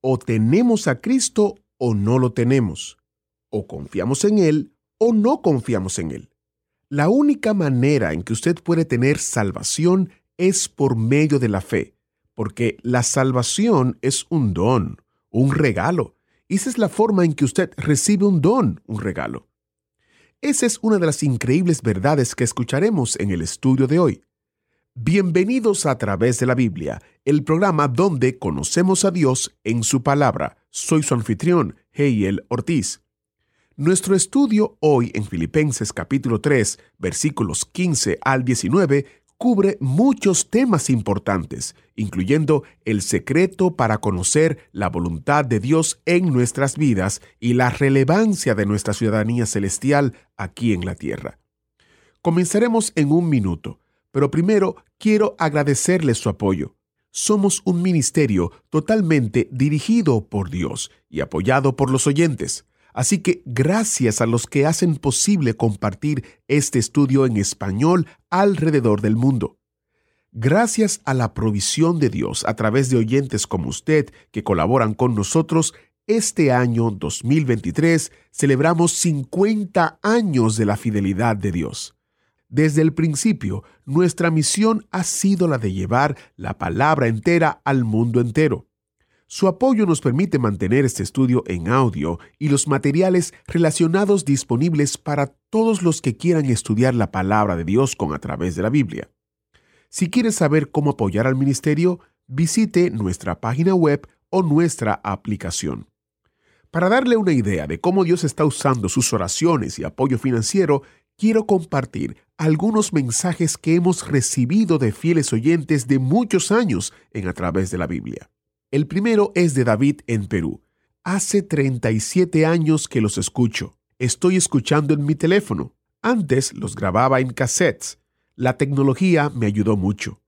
O tenemos a Cristo o no lo tenemos. O confiamos en Él o no confiamos en Él. La única manera en que usted puede tener salvación es por medio de la fe, porque la salvación es un don, un regalo. Y esa es la forma en que usted recibe un don, un regalo. Esa es una de las increíbles verdades que escucharemos en el estudio de hoy. Bienvenidos a través de la Biblia, el programa donde conocemos a Dios en su palabra. Soy su anfitrión, Heiel Ortiz. Nuestro estudio hoy en Filipenses capítulo 3, versículos 15 al 19, cubre muchos temas importantes, incluyendo el secreto para conocer la voluntad de Dios en nuestras vidas y la relevancia de nuestra ciudadanía celestial aquí en la tierra. Comenzaremos en un minuto, pero primero quiero agradecerle su apoyo. Somos un ministerio totalmente dirigido por Dios y apoyado por los oyentes. Así que gracias a los que hacen posible compartir este estudio en español alrededor del mundo. Gracias a la provisión de Dios a través de oyentes como usted que colaboran con nosotros, este año 2023 celebramos 50 años de la fidelidad de Dios. Desde el principio, nuestra misión ha sido la de llevar la palabra entera al mundo entero. Su apoyo nos permite mantener este estudio en audio y los materiales relacionados disponibles para todos los que quieran estudiar la palabra de Dios con a través de la Biblia. Si quiere saber cómo apoyar al ministerio, visite nuestra página web o nuestra aplicación. Para darle una idea de cómo Dios está usando sus oraciones y apoyo financiero, quiero compartir algunos mensajes que hemos recibido de fieles oyentes de muchos años en a través de la Biblia. El primero es de David en Perú. Hace 37 años que los escucho. Estoy escuchando en mi teléfono. Antes los grababa en cassettes. La tecnología me ayudó mucho.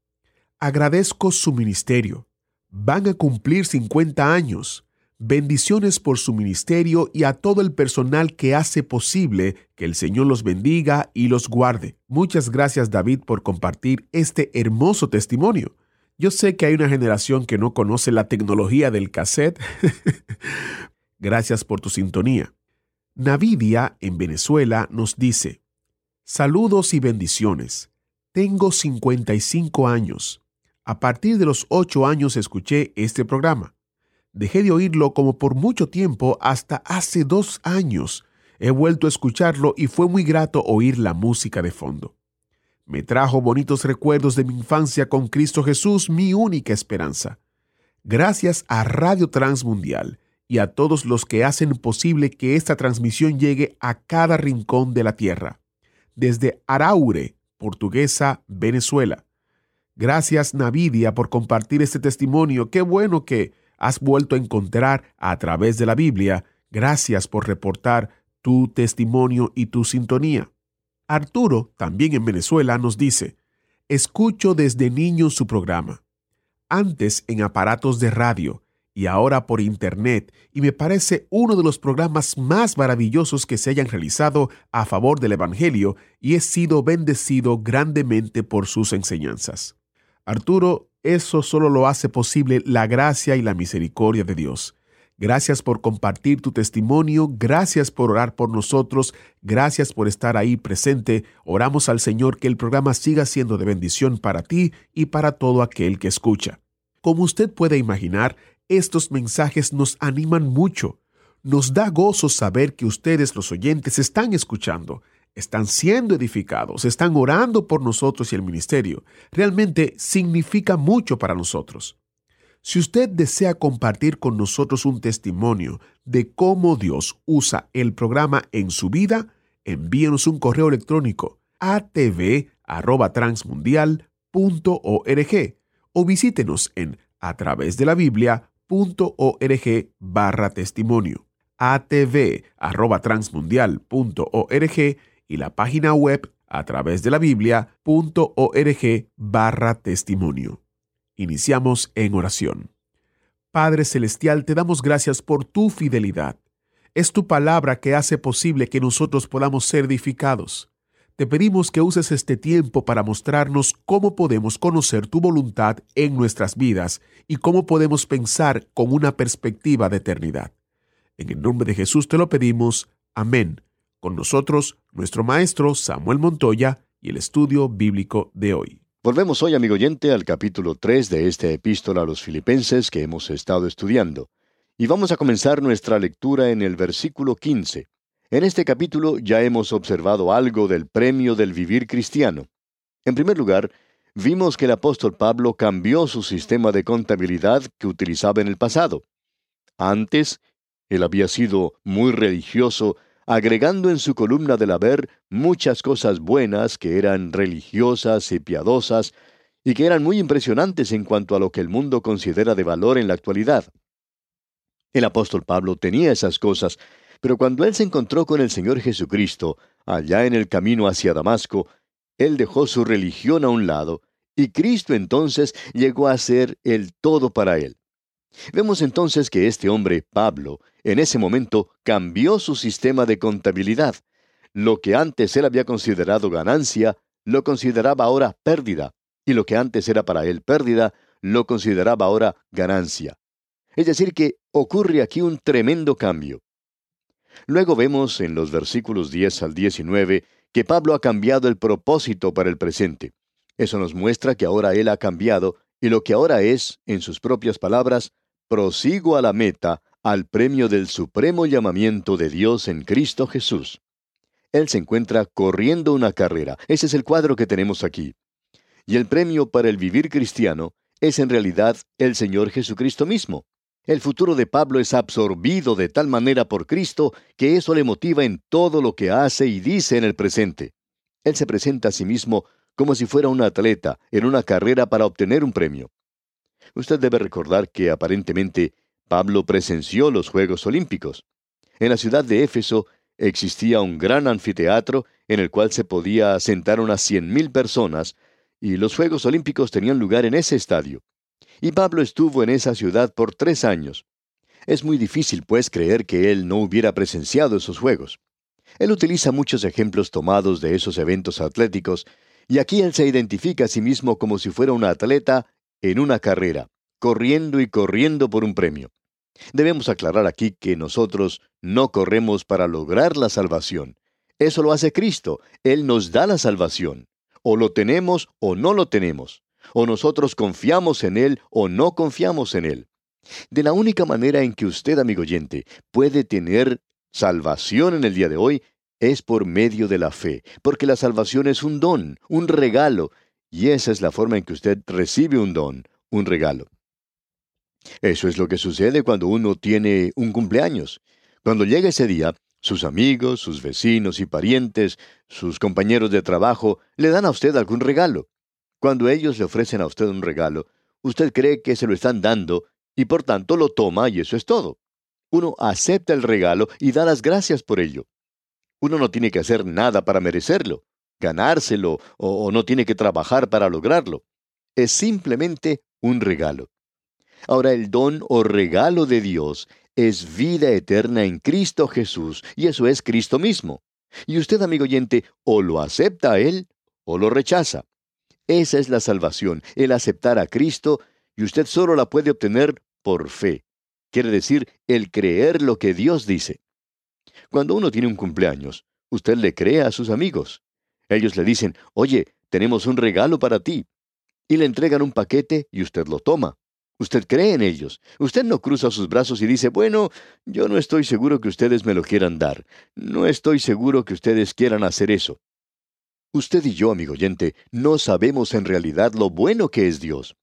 Agradezco su ministerio. Van a cumplir 50 años. Bendiciones por su ministerio y a todo el personal que hace posible que el Señor los bendiga y los guarde. Muchas gracias David por compartir este hermoso testimonio. Yo sé que hay una generación que no conoce la tecnología del cassette. Gracias por tu sintonía. Navidia, en Venezuela, nos dice, Saludos y bendiciones. Tengo 55 años. A partir de los 8 años escuché este programa. Dejé de oírlo como por mucho tiempo hasta hace dos años. He vuelto a escucharlo y fue muy grato oír la música de fondo. Me trajo bonitos recuerdos de mi infancia con Cristo Jesús, mi única esperanza. Gracias a Radio Transmundial y a todos los que hacen posible que esta transmisión llegue a cada rincón de la tierra. Desde Araure, Portuguesa, Venezuela. Gracias Navidia por compartir este testimonio. Qué bueno que has vuelto a encontrar a través de la Biblia. Gracias por reportar tu testimonio y tu sintonía. Arturo, también en Venezuela, nos dice, escucho desde niño su programa, antes en aparatos de radio y ahora por internet, y me parece uno de los programas más maravillosos que se hayan realizado a favor del Evangelio y he sido bendecido grandemente por sus enseñanzas. Arturo, eso solo lo hace posible la gracia y la misericordia de Dios. Gracias por compartir tu testimonio, gracias por orar por nosotros, gracias por estar ahí presente. Oramos al Señor que el programa siga siendo de bendición para ti y para todo aquel que escucha. Como usted puede imaginar, estos mensajes nos animan mucho. Nos da gozo saber que ustedes, los oyentes, están escuchando, están siendo edificados, están orando por nosotros y el ministerio. Realmente significa mucho para nosotros. Si usted desea compartir con nosotros un testimonio de cómo Dios usa el programa en su vida, envíenos un correo electrónico a tv.transmundial.org o visítenos en a través de la Biblia.org barra testimonio atv@transmundial.org y la página web a través de la Biblia.org barra testimonio. Iniciamos en oración. Padre Celestial, te damos gracias por tu fidelidad. Es tu palabra que hace posible que nosotros podamos ser edificados. Te pedimos que uses este tiempo para mostrarnos cómo podemos conocer tu voluntad en nuestras vidas y cómo podemos pensar con una perspectiva de eternidad. En el nombre de Jesús te lo pedimos. Amén. Con nosotros, nuestro maestro Samuel Montoya y el estudio bíblico de hoy. Volvemos hoy, amigo oyente, al capítulo 3 de esta epístola a los filipenses que hemos estado estudiando. Y vamos a comenzar nuestra lectura en el versículo 15. En este capítulo ya hemos observado algo del premio del vivir cristiano. En primer lugar, vimos que el apóstol Pablo cambió su sistema de contabilidad que utilizaba en el pasado. Antes, él había sido muy religioso, agregando en su columna del haber muchas cosas buenas que eran religiosas y piadosas, y que eran muy impresionantes en cuanto a lo que el mundo considera de valor en la actualidad. El apóstol Pablo tenía esas cosas, pero cuando él se encontró con el Señor Jesucristo, allá en el camino hacia Damasco, él dejó su religión a un lado, y Cristo entonces llegó a ser el todo para él. Vemos entonces que este hombre, Pablo, en ese momento cambió su sistema de contabilidad. Lo que antes él había considerado ganancia, lo consideraba ahora pérdida, y lo que antes era para él pérdida, lo consideraba ahora ganancia. Es decir, que ocurre aquí un tremendo cambio. Luego vemos en los versículos 10 al 19 que Pablo ha cambiado el propósito para el presente. Eso nos muestra que ahora él ha cambiado y lo que ahora es, en sus propias palabras, prosigo a la meta, al premio del supremo llamamiento de Dios en Cristo Jesús. Él se encuentra corriendo una carrera. Ese es el cuadro que tenemos aquí. Y el premio para el vivir cristiano es en realidad el Señor Jesucristo mismo. El futuro de Pablo es absorbido de tal manera por Cristo que eso le motiva en todo lo que hace y dice en el presente. Él se presenta a sí mismo como si fuera un atleta en una carrera para obtener un premio. Usted debe recordar que aparentemente Pablo presenció los Juegos Olímpicos. En la ciudad de Éfeso existía un gran anfiteatro en el cual se podía sentar unas cien mil personas, y los Juegos Olímpicos tenían lugar en ese estadio. Y Pablo estuvo en esa ciudad por tres años. Es muy difícil, pues, creer que él no hubiera presenciado esos Juegos. Él utiliza muchos ejemplos tomados de esos eventos atléticos, y aquí él se identifica a sí mismo como si fuera un atleta en una carrera, corriendo y corriendo por un premio. Debemos aclarar aquí que nosotros no corremos para lograr la salvación. Eso lo hace Cristo. Él nos da la salvación. O lo tenemos o no lo tenemos. O nosotros confiamos en Él o no confiamos en Él. De la única manera en que usted, amigo oyente, puede tener salvación en el día de hoy es por medio de la fe, porque la salvación es un don, un regalo, y esa es la forma en que usted recibe un don, un regalo. Eso es lo que sucede cuando uno tiene un cumpleaños. Cuando llega ese día, sus amigos, sus vecinos y parientes, sus compañeros de trabajo, le dan a usted algún regalo. Cuando ellos le ofrecen a usted un regalo, usted cree que se lo están dando y por tanto lo toma y eso es todo. Uno acepta el regalo y da las gracias por ello. Uno no tiene que hacer nada para merecerlo ganárselo o, no tiene que trabajar para lograrlo. Es simplemente un regalo. Ahora el don o regalo de Dios es vida eterna en Cristo Jesús, y eso es Cristo mismo. Y usted, amigo oyente, o lo acepta a Él o lo rechaza. Esa es la salvación, el aceptar a Cristo, y usted solo la puede obtener por fe. Quiere decir, el creer lo que Dios dice. Cuando uno tiene un cumpleaños, usted le cree a sus amigos. Ellos le dicen, oye, tenemos un regalo para ti. Y le entregan un paquete y usted lo toma. Usted cree en ellos. Usted no cruza sus brazos y dice, bueno, yo no estoy seguro que ustedes me lo quieran dar. No estoy seguro que ustedes quieran hacer eso. Usted y yo, amigo oyente, no sabemos en realidad lo bueno que es Dios.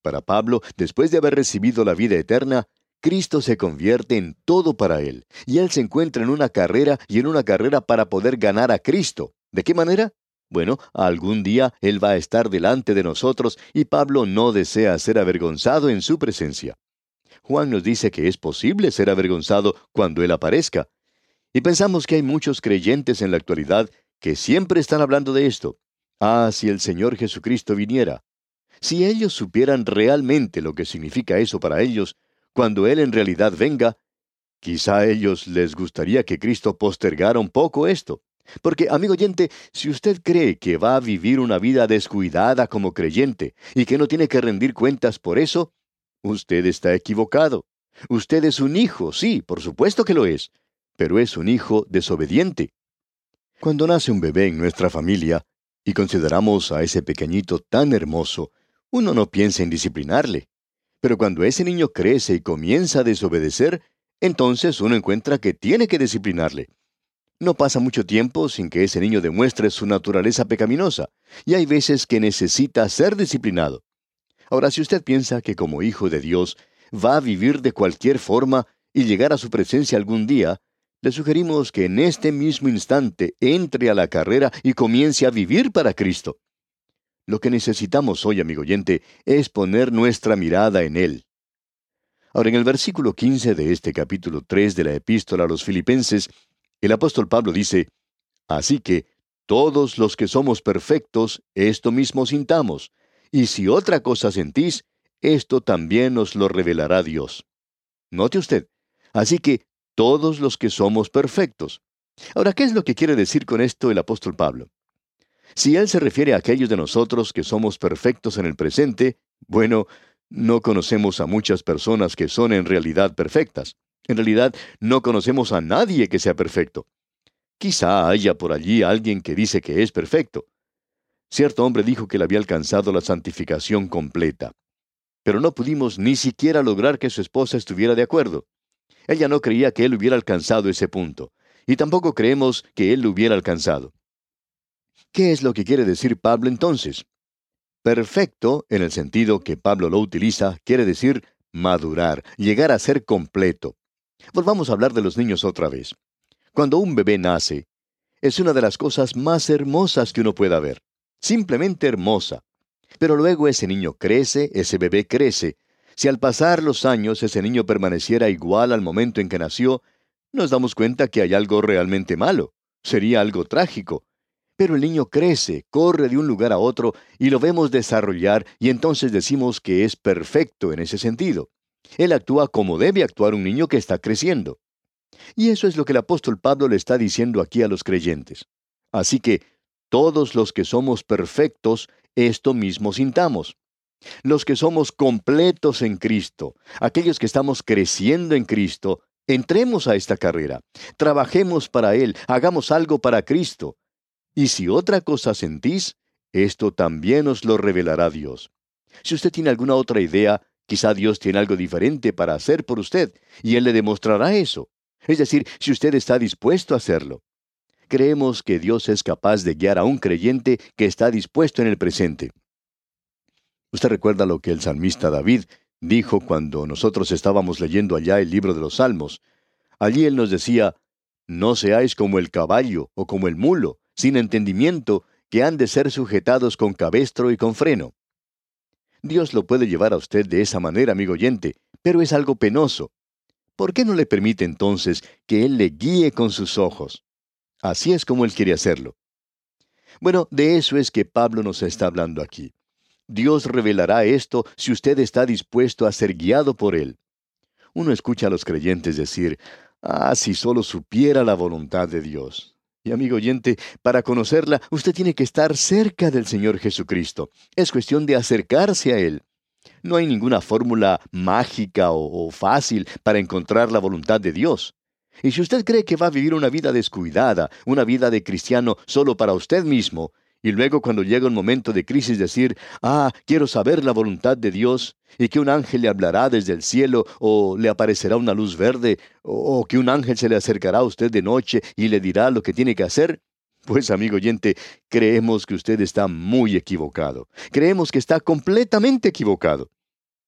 Para Pablo, después de haber recibido la vida eterna, Cristo se convierte en todo para él, y él se encuentra en una carrera y en una carrera para poder ganar a Cristo. ¿De qué manera? Bueno, algún día Él va a estar delante de nosotros y Pablo no desea ser avergonzado en su presencia. Juan nos dice que es posible ser avergonzado cuando Él aparezca. Y pensamos que hay muchos creyentes en la actualidad que siempre están hablando de esto. Ah, si el Señor Jesucristo viniera. Si ellos supieran realmente lo que significa eso para ellos, cuando Él en realidad venga, quizá a ellos les gustaría que Cristo postergara un poco esto. Porque, amigo oyente, si usted cree que va a vivir una vida descuidada como creyente y que no tiene que rendir cuentas por eso, usted está equivocado. Usted es un hijo, sí, por supuesto que lo es, pero es un hijo desobediente. Cuando nace un bebé en nuestra familia, y consideramos a ese pequeñito tan hermoso, uno no piensa en disciplinarle. Pero cuando ese niño crece y comienza a desobedecer, entonces uno encuentra que tiene que disciplinarle. No pasa mucho tiempo sin que ese niño demuestre su naturaleza pecaminosa, y hay veces que necesita ser disciplinado. Ahora, si usted piensa que como hijo de Dios va a vivir de cualquier forma y llegar a su presencia algún día, le sugerimos que en este mismo instante entre a la carrera y comience a vivir para Cristo. Lo que necesitamos hoy, amigo oyente, es poner nuestra mirada en Él. Ahora, en el versículo 15 de este capítulo 3 de la epístola a los filipenses, el apóstol Pablo dice, Así que, todos los que somos perfectos, esto mismo sintamos, y si otra cosa sentís, esto también nos lo revelará Dios. Note usted, así que todos los que somos perfectos. Ahora, ¿qué es lo que quiere decir con esto el apóstol Pablo? Si él se refiere a aquellos de nosotros que somos perfectos en el presente, bueno, no conocemos a muchas personas que son en realidad perfectas. En realidad, no conocemos a nadie que sea perfecto. Quizá haya por allí alguien que dice que es perfecto. Cierto hombre dijo que le había alcanzado la santificación completa. Pero no pudimos ni siquiera lograr que su esposa estuviera de acuerdo. Ella no creía que él hubiera alcanzado ese punto, y tampoco creemos que él lo hubiera alcanzado. ¿Qué es lo que quiere decir Pablo entonces? Perfecto, en el sentido que Pablo lo utiliza, quiere decir madurar, llegar a ser completo. Volvamos a hablar de los niños otra vez. Cuando un bebé nace, es una de las cosas más hermosas que uno pueda ver. Simplemente hermosa. Pero luego ese niño crece, ese bebé crece. Si al pasar los años ese niño permaneciera igual al momento en que nació, nos damos cuenta que hay algo realmente malo. Sería algo trágico. Pero el niño crece, corre de un lugar a otro y lo vemos desarrollar y entonces decimos que es perfecto en ese sentido. Él actúa como debe actuar un niño que está creciendo. Y eso es lo que el apóstol Pablo le está diciendo aquí a los creyentes. Así que todos los que somos perfectos, esto mismo sintamos. Los que somos completos en Cristo, aquellos que estamos creciendo en Cristo, entremos a esta carrera, trabajemos para Él, hagamos algo para Cristo. Y si otra cosa sentís, esto también os lo revelará Dios. Si usted tiene alguna otra idea, Quizá Dios tiene algo diferente para hacer por usted, y Él le demostrará eso. Es decir, si usted está dispuesto a hacerlo. Creemos que Dios es capaz de guiar a un creyente que está dispuesto en el presente. Usted recuerda lo que el salmista David dijo cuando nosotros estábamos leyendo allá el libro de los Salmos. Allí él nos decía, No seáis como el caballo o como el mulo, sin entendimiento, que han de ser sujetados con cabestro y con freno. Dios lo puede llevar a usted de esa manera, amigo oyente, pero es algo penoso. ¿Por qué no le permite entonces que Él le guíe con sus ojos? Así es como Él quiere hacerlo. Bueno, de eso es que Pablo nos está hablando aquí. Dios revelará esto si usted está dispuesto a ser guiado por Él. Uno escucha a los creyentes decir, ah, si solo supiera la voluntad de Dios. Y amigo oyente, para conocerla, usted tiene que estar cerca del Señor Jesucristo. Es cuestión de acercarse a Él. No hay ninguna fórmula mágica o, fácil para encontrar la voluntad de Dios. Y si usted cree que va a vivir una vida descuidada, una vida de cristiano solo para usted mismo, y luego cuando llega un momento de crisis decir, ah, quiero saber la voluntad de Dios, y que un ángel le hablará desde el cielo, o le aparecerá una luz verde, o, que un ángel se le acercará a usted de noche y le dirá lo que tiene que hacer, pues amigo oyente, creemos que usted está muy equivocado. Creemos que está completamente equivocado.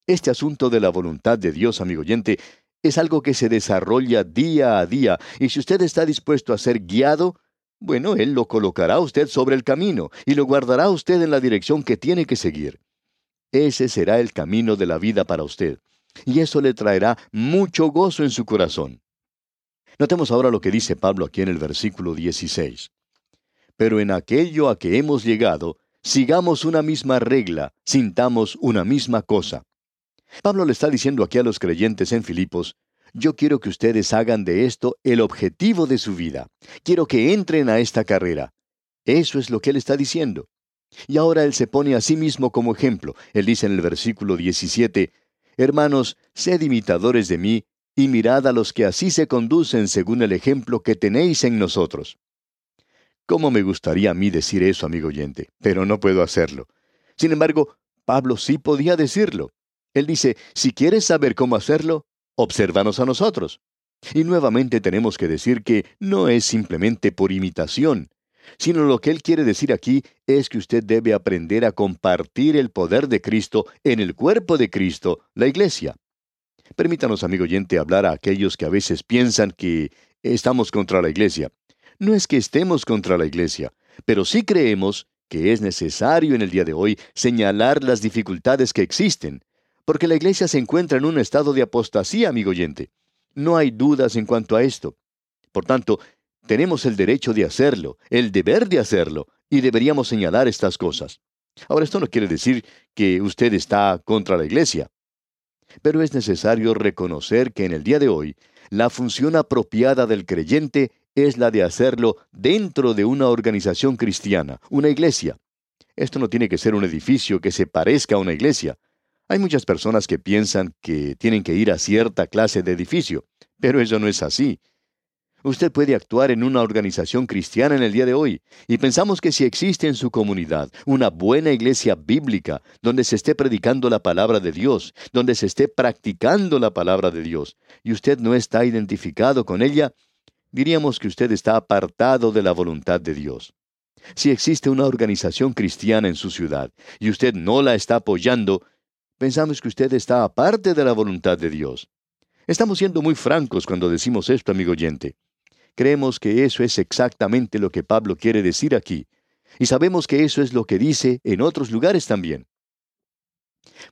Este asunto de la voluntad de Dios, amigo oyente, es algo que se desarrolla día a día, y si usted está dispuesto a ser guiado, Bueno, Él lo colocará a usted sobre el camino y lo guardará a usted en la dirección que tiene que seguir. Ese será el camino de la vida para usted, y eso le traerá mucho gozo en su corazón. Notemos ahora lo que dice Pablo aquí en el versículo 16. Pero en aquello a que hemos llegado, sigamos una misma regla, sintamos una misma cosa. Pablo le está diciendo aquí a los creyentes en Filipos, yo quiero que ustedes hagan de esto el objetivo de su vida. Quiero que entren a esta carrera. Eso es lo que él está diciendo. Y ahora él se pone a sí mismo como ejemplo. Él dice en el versículo 17, Hermanos, sed imitadores de mí, y mirad a los que así se conducen según el ejemplo que tenéis en nosotros. ¿Cómo me gustaría a mí decir eso, amigo oyente? Pero no puedo hacerlo. Sin embargo, Pablo sí podía decirlo. Él dice, si quieres saber cómo hacerlo, obsérvanos a nosotros. Y nuevamente tenemos que decir que no es simplemente por imitación, sino lo que él quiere decir aquí es que usted debe aprender a compartir el poder de Cristo en el cuerpo de Cristo, la iglesia. Permítanos, amigo oyente, hablar a aquellos que a veces piensan que estamos contra la iglesia. No es que estemos contra la iglesia, pero sí creemos que es necesario en el día de hoy señalar las dificultades que existen, porque la iglesia se encuentra en un estado de apostasía, amigo oyente. No hay dudas en cuanto a esto. Por tanto, tenemos el derecho de hacerlo, el deber de hacerlo, y deberíamos señalar estas cosas. Ahora, esto no quiere decir que usted está contra la iglesia, pero es necesario reconocer que en el día de hoy, la función apropiada del creyente es la de hacerlo dentro de una organización cristiana, una iglesia. Esto no tiene que ser un edificio que se parezca a una iglesia. Hay muchas personas que piensan que tienen que ir a cierta clase de edificio, pero eso no es así. Usted puede actuar en una organización cristiana en el día de hoy, y pensamos que si existe en su comunidad una buena iglesia bíblica, donde se esté predicando la palabra de Dios, donde se esté practicando la palabra de Dios, y usted no está identificado con ella, diríamos que usted está apartado de la voluntad de Dios. Si existe una organización cristiana en su ciudad, y usted no la está apoyando, pensamos que usted está aparte de la voluntad de Dios. Estamos siendo muy francos cuando decimos esto, amigo oyente. Creemos que eso es exactamente lo que Pablo quiere decir aquí, y sabemos que eso es lo que dice en otros lugares también.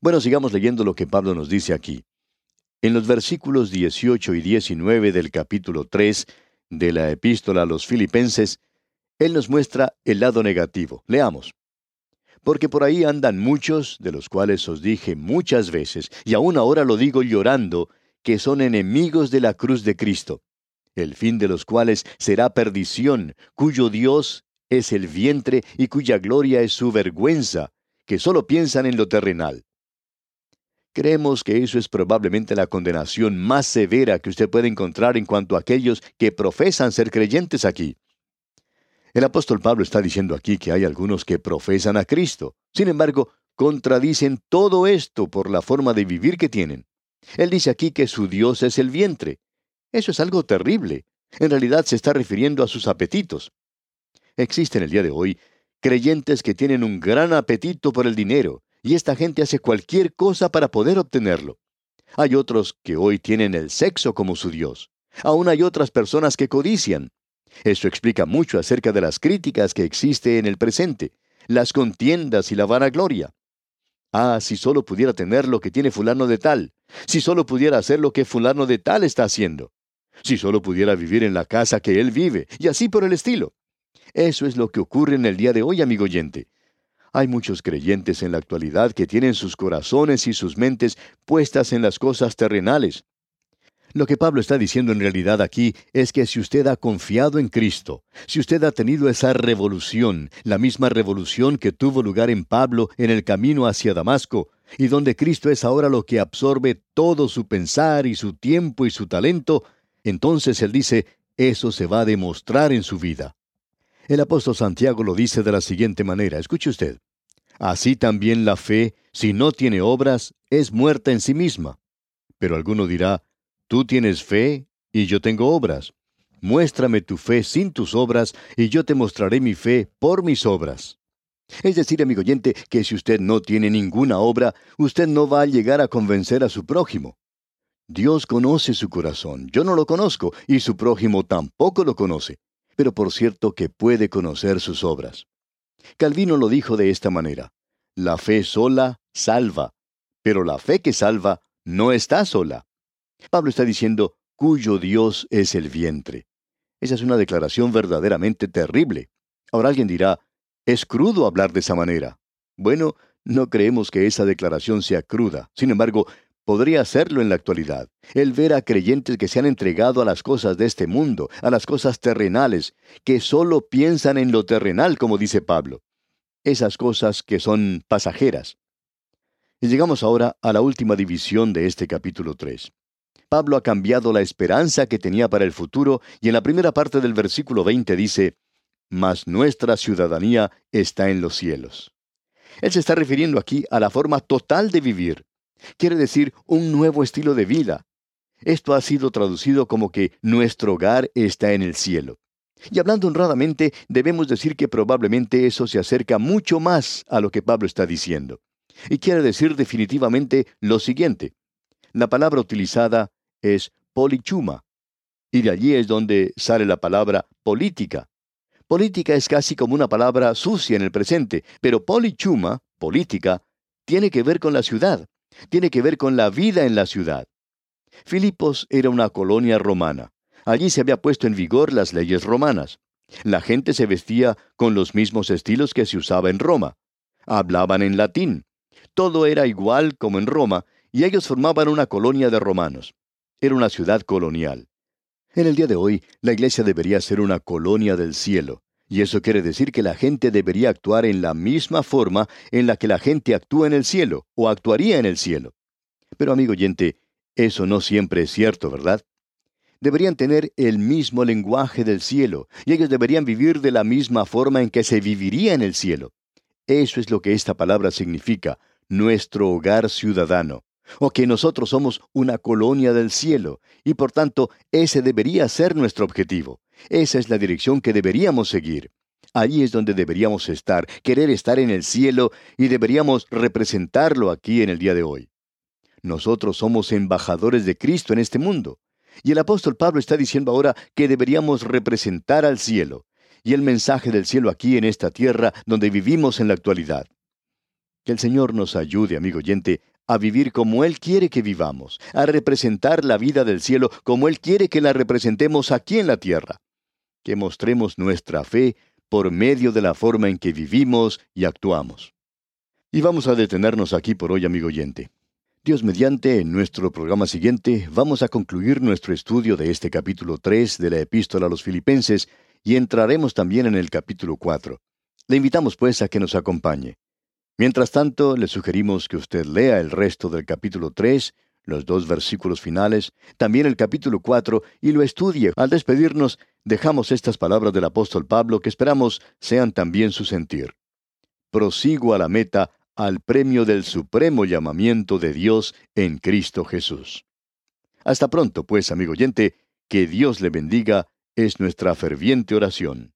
Bueno, sigamos leyendo lo que Pablo nos dice aquí. En los versículos 18 y 19 del capítulo 3 de la epístola a los filipenses, él nos muestra el lado negativo. Leamos porque por ahí andan muchos, de los cuales os dije muchas veces, y aún ahora lo digo llorando, que son enemigos de la cruz de Cristo, el fin de los cuales será perdición, cuyo Dios es el vientre y cuya gloria es su vergüenza, que solo piensan en lo terrenal. Creemos que eso es probablemente la condenación más severa que usted puede encontrar en cuanto a aquellos que profesan ser creyentes aquí. El apóstol Pablo está diciendo aquí que hay algunos que profesan a Cristo. Sin embargo, contradicen todo esto por la forma de vivir que tienen. Él dice aquí que su Dios es el vientre. Eso es algo terrible. En realidad se está refiriendo a sus apetitos. Existen el día de hoy creyentes que tienen un gran apetito por el dinero, y esta gente hace cualquier cosa para poder obtenerlo. Hay otros que hoy tienen el sexo como su Dios. Aún hay otras personas que codician. Eso explica mucho acerca de las críticas que existe en el presente, las contiendas y la vanagloria. Ah, si solo pudiera tener lo que tiene fulano de tal, si solo pudiera hacer lo que fulano de tal está haciendo, si solo pudiera vivir en la casa que él vive, y así por el estilo. Eso es lo que ocurre en el día de hoy, amigo oyente. Hay muchos creyentes en la actualidad que tienen sus corazones y sus mentes puestas en las cosas terrenales, lo que Pablo está diciendo en realidad aquí es que si usted ha confiado en Cristo, si usted ha tenido esa revolución, la misma revolución que tuvo lugar en Pablo en el camino hacia Damasco, y donde Cristo es ahora lo que absorbe todo su pensar y su tiempo y su talento, entonces él dice, eso se va a demostrar en su vida. El apóstol Santiago lo dice de la siguiente manera, escuche usted. Así también la fe, si no tiene obras, es muerta en sí misma. Pero alguno dirá, Tú tienes fe y yo tengo obras. Muéstrame tu fe sin tus obras y yo te mostraré mi fe por mis obras. Es decir, amigo oyente, que si usted no tiene ninguna obra, usted no va a llegar a convencer a su prójimo. Dios conoce su corazón, yo no lo conozco, y su prójimo tampoco lo conoce. pero por cierto que puede conocer sus obras. Calvino lo dijo de esta manera, la fe sola salva, pero la fe que salva no está sola. Pablo está diciendo, cuyo Dios es el vientre. Esa es una declaración verdaderamente terrible. Ahora alguien dirá, es crudo hablar de esa manera. Bueno, no creemos que esa declaración sea cruda. Sin embargo, podría hacerlo en la actualidad. El ver a creyentes que se han entregado a las cosas de este mundo, a las cosas terrenales, que solo piensan en lo terrenal, como dice Pablo. Esas cosas que son pasajeras. Y llegamos ahora a la última división de este capítulo 3. Pablo ha cambiado la esperanza que tenía para el futuro y en la primera parte del versículo 20 dice, Mas nuestra ciudadanía está en los cielos. Él se está refiriendo aquí a la forma total de vivir. Quiere decir un nuevo estilo de vida. Esto ha sido traducido como que nuestro hogar está en el cielo. Y hablando honradamente, debemos decir que probablemente eso se acerca mucho más a lo que Pablo está diciendo. Y quiere decir definitivamente lo siguiente. La palabra utilizada es polichuma. Y de allí es donde sale la palabra política. Política es casi como una palabra sucia en el presente, pero polichuma, política, tiene que ver con la ciudad, tiene que ver con la vida en la ciudad. Filipos era una colonia romana. Allí se había puesto en vigor las leyes romanas. La gente se vestía con los mismos estilos que se usaba en Roma. Hablaban en latín. Todo era igual como en Roma, y ellos formaban una colonia de romanos. Era una ciudad colonial. En el día de hoy, la iglesia debería ser una colonia del cielo, y eso quiere decir que la gente debería actuar en la misma forma en la que la gente actúa en el cielo, o actuaría en el cielo. Pero amigo oyente, eso no siempre es cierto, ¿verdad? Deberían tener el mismo lenguaje del cielo, y ellos deberían vivir de la misma forma en que se viviría en el cielo. Eso es lo que esta palabra significa, nuestro hogar ciudadano o que nosotros somos una colonia del cielo, y por tanto ese debería ser nuestro objetivo. Esa es la dirección que deberíamos seguir. Allí es donde deberíamos estar, querer estar en el cielo, y deberíamos representarlo aquí en el día de hoy. Nosotros somos embajadores de Cristo en este mundo. Y el apóstol Pablo está diciendo ahora que deberíamos representar al cielo, y el mensaje del cielo aquí en esta tierra donde vivimos en la actualidad. Que el Señor nos ayude, amigo oyente, a vivir como Él quiere que vivamos, a representar la vida del cielo como Él quiere que la representemos aquí en la tierra. Que mostremos nuestra fe por medio de la forma en que vivimos y actuamos. Y vamos a detenernos aquí por hoy, amigo oyente. Dios mediante, en nuestro programa siguiente vamos a concluir nuestro estudio de este capítulo 3 de la epístola a los filipenses y entraremos también en el capítulo 4. Le invitamos pues a que nos acompañe. Mientras tanto, le sugerimos que usted lea el resto del capítulo 3, los dos versículos finales, también el capítulo 4, y lo estudie. Al despedirnos, dejamos estas palabras del apóstol Pablo que esperamos sean también su sentir. Prosigo a la meta, al premio del supremo llamamiento de Dios en Cristo Jesús. Hasta pronto, pues, amigo oyente, que Dios le bendiga, es nuestra ferviente oración.